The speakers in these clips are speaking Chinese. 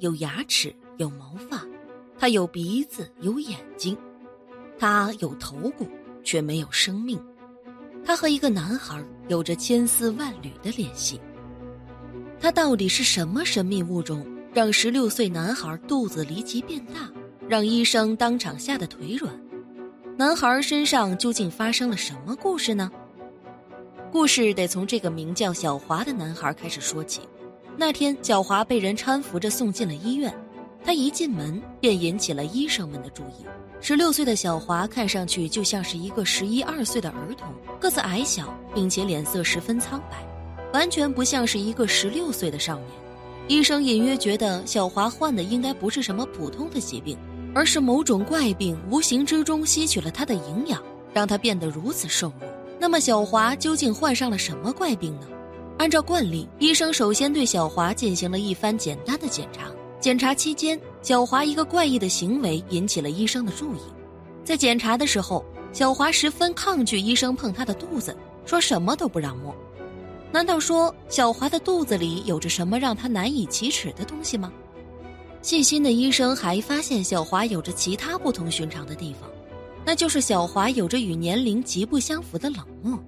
有牙齿，有毛发，他有鼻子，有眼睛，他有头骨，却没有生命。他和一个男孩有着千丝万缕的联系。他到底是什么神秘物种，让十六岁男孩肚子离奇变大，让医生当场吓得腿软？男孩身上究竟发生了什么故事呢？故事得从这个名叫小华的男孩开始说起。那天，小华被人搀扶着送进了医院，他一进门便引起了医生们的注意。十六岁的小华看上去就像是一个十一二岁的儿童，个子矮小，并且脸色十分苍白，完全不像是一个十六岁的少年。医生隐约觉得小华患的应该不是什么普通的疾病，而是某种怪病，无形之中吸取了他的营养，让他变得如此瘦弱。那么，小华究竟患上了什么怪病呢？按照惯例，医生首先对小华进行了一番简单的检查。检查期间，小华一个怪异的行为引起了医生的注意。在检查的时候，小华十分抗拒医生碰他的肚子，说什么都不让摸。难道说小华的肚子里有着什么让他难以启齿的东西吗？细心的医生还发现小华有着其他不同寻常的地方，那就是小华有着与年龄极不相符的冷漠。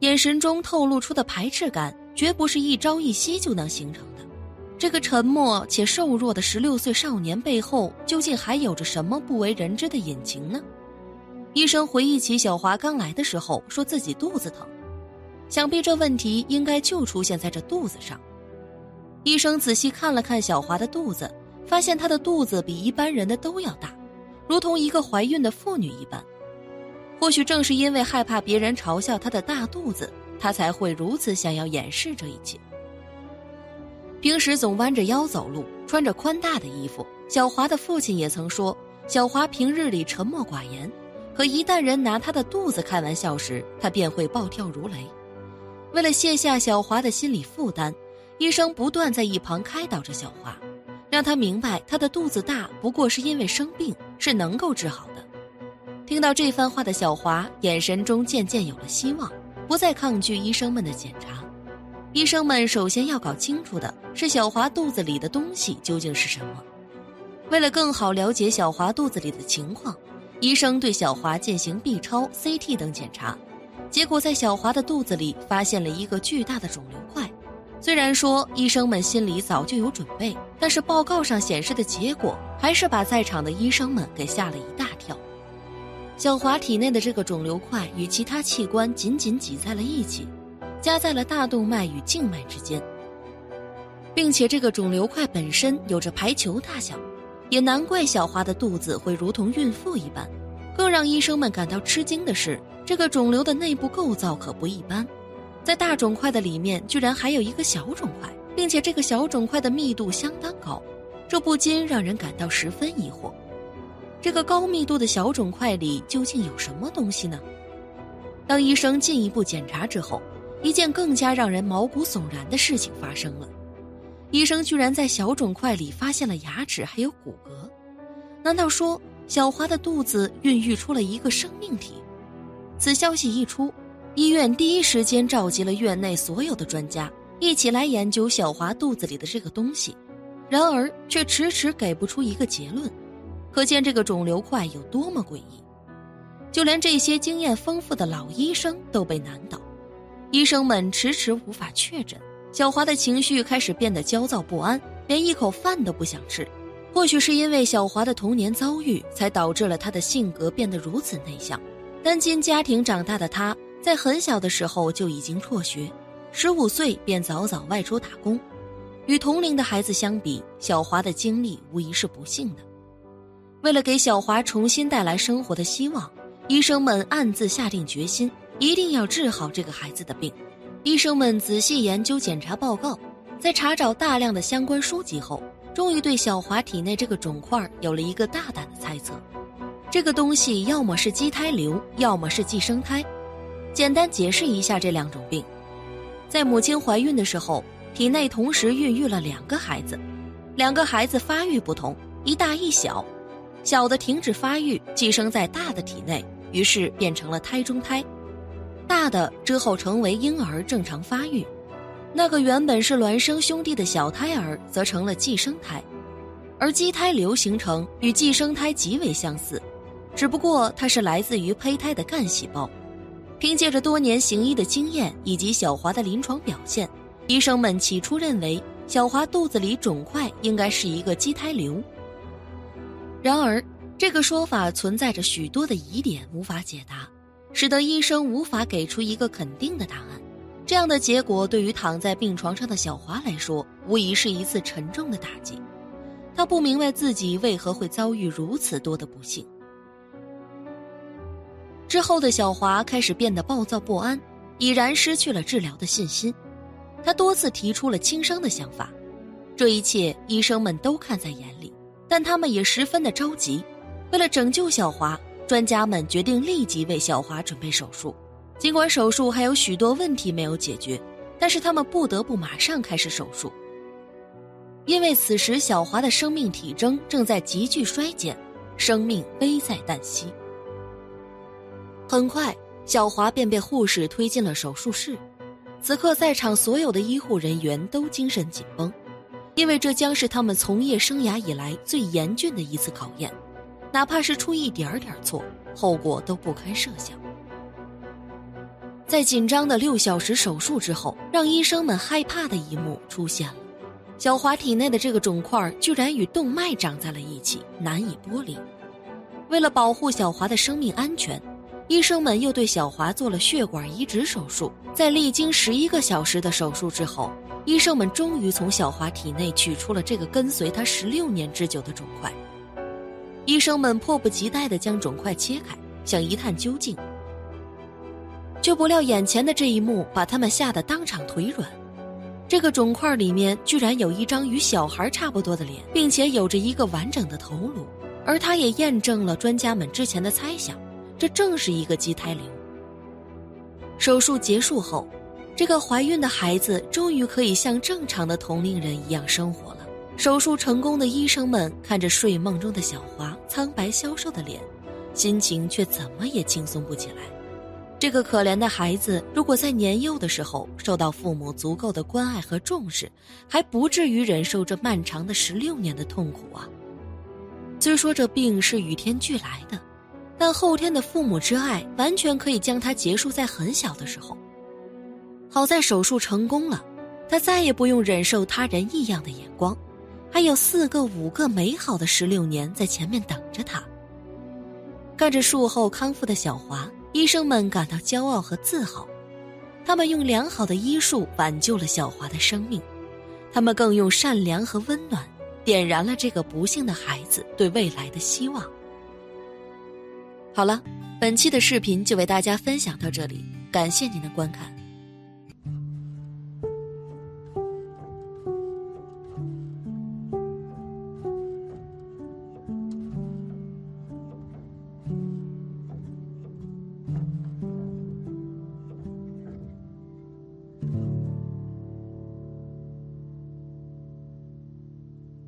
眼神中透露出的排斥感，绝不是一朝一夕就能形成的。这个沉默且瘦弱的十六岁少年背后，究竟还有着什么不为人知的隐情呢？医生回忆起小华刚来的时候，说自己肚子疼，想必这问题应该就出现在这肚子上。医生仔细看了看小华的肚子，发现她的肚子比一般人的都要大，如同一个怀孕的妇女一般。或许正是因为害怕别人嘲笑他的大肚子，他才会如此想要掩饰这一切。平时总弯着腰走路，穿着宽大的衣服。小华的父亲也曾说，小华平日里沉默寡言，可一旦人拿他的肚子开玩笑时，他便会暴跳如雷。为了卸下小华的心理负担，医生不断在一旁开导着小华，让他明白他的肚子大不过是因为生病，是能够治好的。听到这番话的小华，眼神中渐渐有了希望，不再抗拒医生们的检查。医生们首先要搞清楚的是小华肚子里的东西究竟是什么。为了更好了解小华肚子里的情况，医生对小华进行 B 超、CT 等检查，结果在小华的肚子里发现了一个巨大的肿瘤块。虽然说医生们心里早就有准备，但是报告上显示的结果还是把在场的医生们给吓了一大跳。小华体内的这个肿瘤块与其他器官紧紧挤在了一起，夹在了大动脉与静脉之间，并且这个肿瘤块本身有着排球大小，也难怪小华的肚子会如同孕妇一般。更让医生们感到吃惊的是，这个肿瘤的内部构造可不一般，在大肿块的里面居然还有一个小肿块，并且这个小肿块的密度相当高，这不禁让人感到十分疑惑。这个高密度的小肿块里究竟有什么东西呢？当医生进一步检查之后，一件更加让人毛骨悚然的事情发生了：医生居然在小肿块里发现了牙齿还有骨骼。难道说小华的肚子孕育出了一个生命体？此消息一出，医院第一时间召集了院内所有的专家，一起来研究小华肚子里的这个东西。然而，却迟迟给不出一个结论。可见这个肿瘤块有多么诡异，就连这些经验丰富的老医生都被难倒，医生们迟迟无法确诊。小华的情绪开始变得焦躁不安，连一口饭都不想吃。或许是因为小华的童年遭遇，才导致了他的性格变得如此内向。单亲家庭长大的他，在很小的时候就已经辍学，十五岁便早早外出打工。与同龄的孩子相比，小华的经历无疑是不幸的。为了给小华重新带来生活的希望，医生们暗自下定决心，一定要治好这个孩子的病。医生们仔细研究检查报告，在查找大量的相关书籍后，终于对小华体内这个肿块有了一个大胆的猜测：这个东西要么是畸胎瘤，要么是寄生胎。简单解释一下这两种病：在母亲怀孕的时候，体内同时孕育了两个孩子，两个孩子发育不同，一大一小。小的停止发育，寄生在大的体内，于是变成了胎中胎；大的之后成为婴儿正常发育，那个原本是孪生兄弟的小胎儿则成了寄生胎，而畸胎瘤形成与寄生胎极为相似，只不过它是来自于胚胎的干细胞。凭借着多年行医的经验以及小华的临床表现，医生们起初认为小华肚子里肿块应该是一个畸胎瘤。然而，这个说法存在着许多的疑点，无法解答，使得医生无法给出一个肯定的答案。这样的结果对于躺在病床上的小华来说，无疑是一次沉重的打击。他不明白自己为何会遭遇如此多的不幸。之后的小华开始变得暴躁不安，已然失去了治疗的信心。他多次提出了轻生的想法，这一切医生们都看在眼里，但他们也十分的着急。为了拯救小华，专家们决定立即为小华准备手术。尽管手术还有许多问题没有解决，但是他们不得不马上开始手术，因为此时小华的生命体征正在急剧衰减，生命危在旦夕。很快，小华便被护士推进了手术室。此刻，在场所有的医护人员都精神紧绷，因为这将是他们从业生涯以来最严峻的一次考验，哪怕是出一点点错，后果都不堪设想。在紧张的六小时手术之后，让医生们害怕的一幕出现了：小华体内的这个肿块居然与动脉长在了一起，难以剥离。为了保护小华的生命安全。医生们又对小华做了血管移植手术，在历经十一个小时的手术之后，医生们终于从小华体内取出了这个跟随他十六年之久的肿块。医生们迫不及待地将肿块切开，想一探究竟，却不料眼前的这一幕把他们吓得当场腿软。这个肿块里面居然有一张与小孩差不多的脸，并且有着一个完整的头颅，而它也验证了专家们之前的猜想。这正是一个畸胎瘤。手术结束后，这个怀孕的孩子终于可以像正常的同龄人一样生活了。手术成功的医生们看着睡梦中的小花苍白消瘦的脸，心情却怎么也轻松不起来。这个可怜的孩子，如果在年幼的时候受到父母足够的关爱和重视，还不至于忍受这漫长的十六年的痛苦啊！虽说这病是与天俱来的。但后天的父母之爱完全可以将它结束在很小的时候。好在手术成功了，他再也不用忍受他人异样的眼光，还有四个、五个美好的十六年在前面等着他。看着术后康复的小华，医生们感到骄傲和自豪。他们用良好的医术挽救了小华的生命，他们更用善良和温暖点燃了这个不幸的孩子对未来的希望。好了，本期的视频就为大家分享到这里，感谢您的观看。